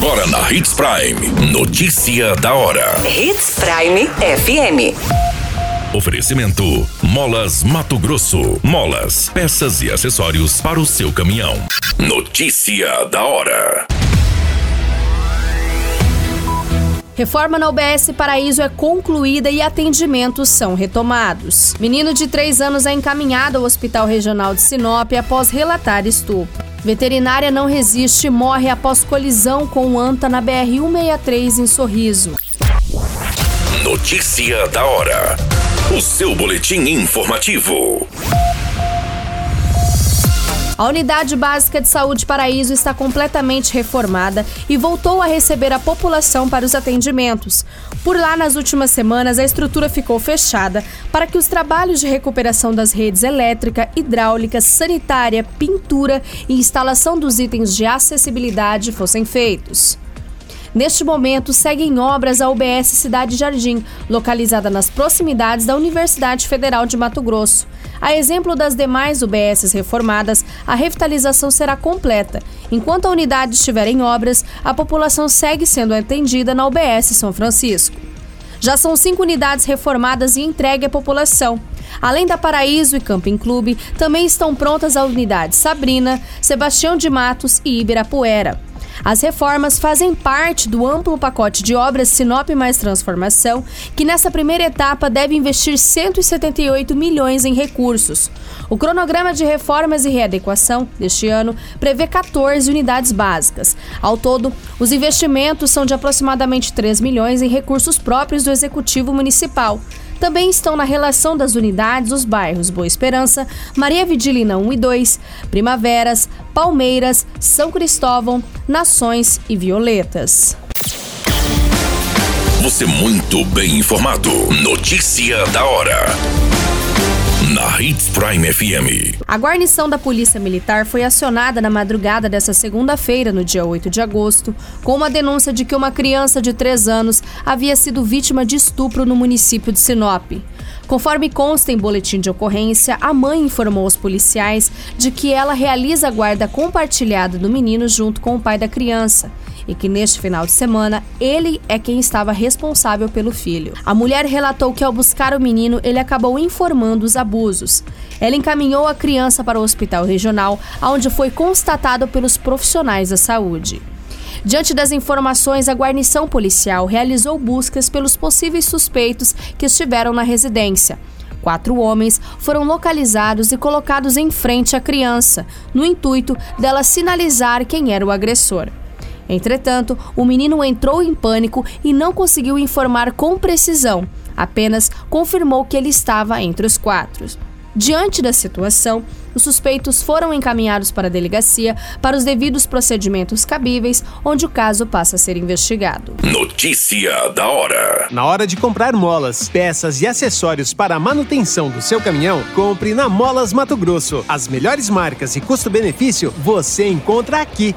Agora na Hits Prime. Notícia da hora. Hits Prime FM. Oferecimento: Molas Mato Grosso. Molas, peças e acessórios para o seu caminhão. Notícia da hora. Reforma na UBS Paraíso é concluída e atendimentos são retomados. Menino de 3 anos é encaminhado ao Hospital Regional de Sinop após relatar estupro. Veterinária não resiste e morre após colisão com anta na BR-163 em Sorriso. Notícia da hora. O seu boletim informativo. A Unidade Básica de Saúde Paraíso está completamente reformada e voltou a receber a população para os atendimentos. Por lá, nas últimas semanas, a estrutura ficou fechada para que os trabalhos de recuperação das redes elétrica, hidráulica, sanitária, pintura e instalação dos itens de acessibilidade fossem feitos. Neste momento, seguem obras a UBS Cidade Jardim, localizada nas proximidades da Universidade Federal de Mato Grosso. A exemplo das demais UBSs reformadas, a revitalização será completa. Enquanto a unidade estiver em obras, a população segue sendo atendida na UBS São Francisco. Já são cinco unidades reformadas e entregue à população. Além da Paraíso e Camping Clube, também estão prontas a unidade Sabrina, Sebastião de Matos e Ibirapuera. As reformas fazem parte do amplo pacote de obras Sinop Mais Transformação, que nessa primeira etapa deve investir 178 milhões em recursos. O cronograma de reformas e readequação deste ano prevê 14 unidades básicas. Ao todo, os investimentos são de aproximadamente 3 milhões em recursos próprios do Executivo Municipal. Também estão na relação das unidades os bairros Boa Esperança, Maria Vidilina 1 e 2, Primaveras, Palmeiras, São Cristóvão, Nações e Violetas. Você muito bem informado. Notícia da hora na Hits Prime FM. A guarnição da Polícia Militar foi acionada na madrugada dessa segunda-feira, no dia 8 de agosto, com uma denúncia de que uma criança de 3 anos havia sido vítima de estupro no município de Sinop. Conforme consta em boletim de ocorrência, a mãe informou os policiais de que ela realiza a guarda compartilhada do menino junto com o pai da criança e que neste final de semana ele é quem estava responsável pelo filho. A mulher relatou que ao buscar o menino, ele acabou informando os abusos. Ela encaminhou a criança para o hospital regional, onde foi constatado pelos profissionais da saúde. Diante das informações, a guarnição policial realizou buscas pelos possíveis suspeitos que estiveram na residência. Quatro homens foram localizados e colocados em frente à criança, no intuito dela sinalizar quem era o agressor. Entretanto, o menino entrou em pânico e não conseguiu informar com precisão, apenas confirmou que ele estava entre os quatro. Diante da situação, os suspeitos foram encaminhados para a delegacia para os devidos procedimentos cabíveis, onde o caso passa a ser investigado. Notícia da hora: Na hora de comprar molas, peças e acessórios para a manutenção do seu caminhão, compre na Molas Mato Grosso. As melhores marcas e custo-benefício você encontra aqui.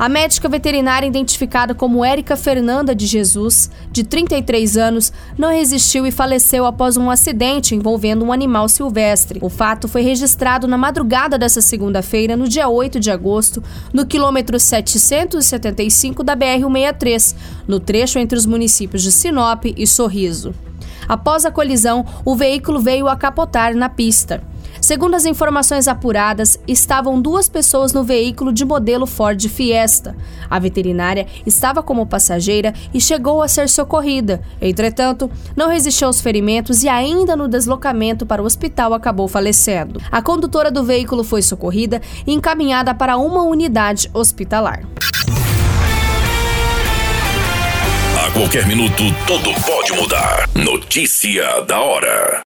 A médica veterinária identificada como Érica Fernanda de Jesus, de 33 anos, não resistiu e faleceu após um acidente envolvendo um animal silvestre. O fato foi registrado na madrugada dessa segunda-feira, no dia 8 de agosto, no quilômetro 775 da BR-163, no trecho entre os municípios de Sinop e Sorriso. Após a colisão, o veículo veio a capotar na pista. Segundo as informações apuradas, estavam duas pessoas no veículo de modelo Ford Fiesta. A veterinária estava como passageira e chegou a ser socorrida. Entretanto, não resistiu aos ferimentos e, ainda no deslocamento para o hospital, acabou falecendo. A condutora do veículo foi socorrida e encaminhada para uma unidade hospitalar. qualquer minuto, tudo pode mudar. Notícia da hora.